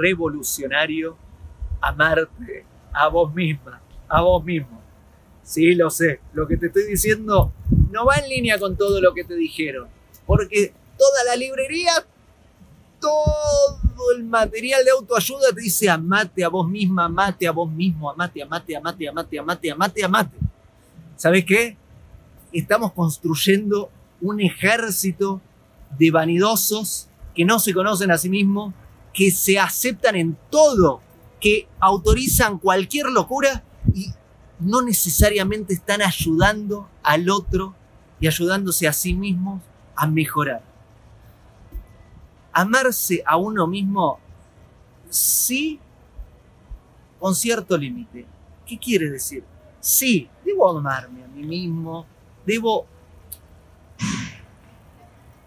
revolucionario amarte a vos misma, a vos mismo. Sí, lo sé, lo que te estoy diciendo no va en línea con todo lo que te dijeron, porque toda la librería, todo el material de autoayuda te dice amate a vos misma, amate a vos mismo, amate, amate, amate, amate, amate, amate, amate. ¿Sabes qué? Estamos construyendo un ejército de vanidosos que no se conocen a sí mismos, que se aceptan en todo, que autorizan cualquier locura y no necesariamente están ayudando al otro y ayudándose a sí mismos a mejorar. Amarse a uno mismo, sí, con cierto límite. ¿Qué quiere decir? Sí, debo amarme a mí mismo, debo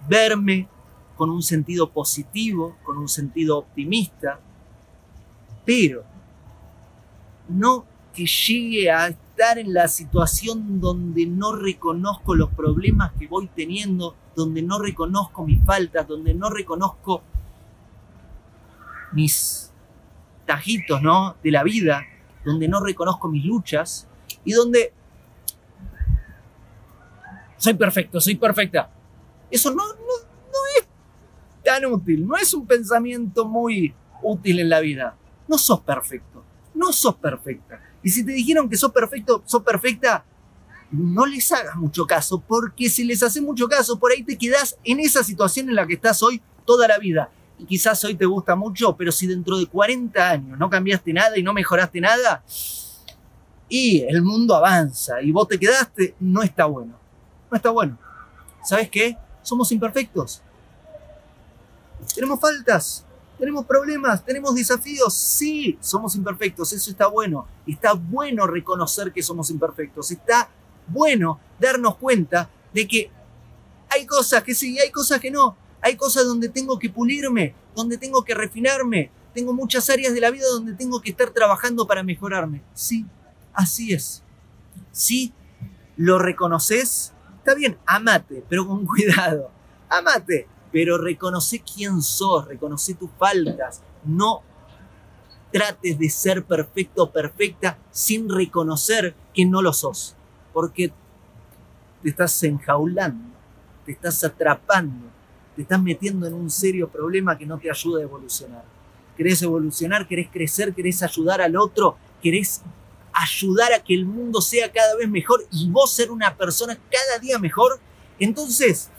verme con un sentido positivo, con un sentido optimista, pero no que llegue a estar en la situación donde no reconozco los problemas que voy teniendo, donde no reconozco mis faltas, donde no reconozco mis tajitos, ¿no? De la vida, donde no reconozco mis luchas y donde soy perfecto, soy perfecta. Eso no, tan no es un pensamiento muy útil en la vida. No sos perfecto, no sos perfecta. Y si te dijeron que sos perfecto, sos perfecta, no les hagas mucho caso, porque si les haces mucho caso, por ahí te quedás en esa situación en la que estás hoy toda la vida. Y quizás hoy te gusta mucho, pero si dentro de 40 años no cambiaste nada y no mejoraste nada, y el mundo avanza y vos te quedaste, no está bueno. No está bueno. ¿Sabes qué? Somos imperfectos. Tenemos faltas, tenemos problemas, tenemos desafíos. Sí, somos imperfectos, eso está bueno. Está bueno reconocer que somos imperfectos. Está bueno darnos cuenta de que hay cosas que sí, hay cosas que no. Hay cosas donde tengo que pulirme, donde tengo que refinarme. Tengo muchas áreas de la vida donde tengo que estar trabajando para mejorarme. Sí, así es. Sí, lo reconoces. Está bien, amate, pero con cuidado. Amate, pero reconoce quién sos, reconoce tus faltas. No trates de ser perfecto o perfecta sin reconocer que no lo sos, porque te estás enjaulando, te estás atrapando, te estás metiendo en un serio problema que no te ayuda a evolucionar. ¿Querés evolucionar? ¿Querés crecer? ¿Querés ayudar al otro? ¿Querés ayudar a que el mundo sea cada vez mejor y vos ser una persona cada día mejor? Entonces,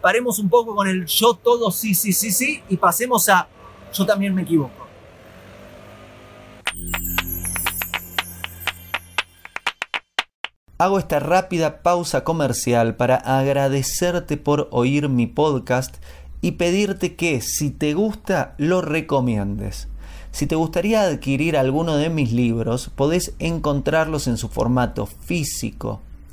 paremos un poco con el yo todo sí, sí, sí, sí y pasemos a yo también me equivoco. Hago esta rápida pausa comercial para agradecerte por oír mi podcast y pedirte que si te gusta lo recomiendes. Si te gustaría adquirir alguno de mis libros, podés encontrarlos en su formato físico